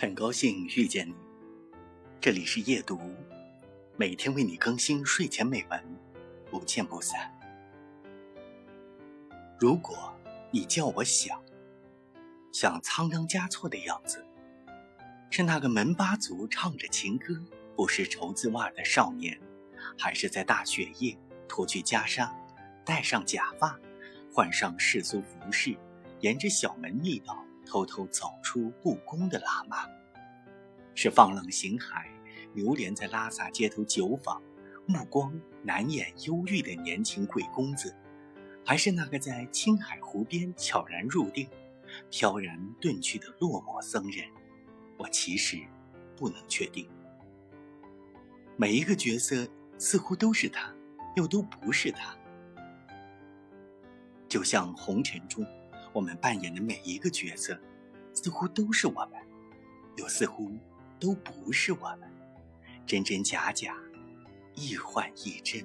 很高兴遇见你，这里是夜读，每天为你更新睡前美文，不见不散。如果你叫我想，想仓央嘉措的样子，是那个门巴族唱着情歌、不识绸子袜的少年，还是在大雪夜脱去袈裟，戴上假发，换上世俗服饰，沿着小门密道？偷偷走出故宫的喇嘛，是放浪形骸、流连在拉萨街头酒坊、目光难掩忧郁的年轻贵公子，还是那个在青海湖边悄然入定、飘然遁去的落寞僧人？我其实不能确定。每一个角色似乎都是他，又都不是他，就像红尘中。我们扮演的每一个角色，似乎都是我们，又似乎都不是我们，真真假假，亦幻亦真。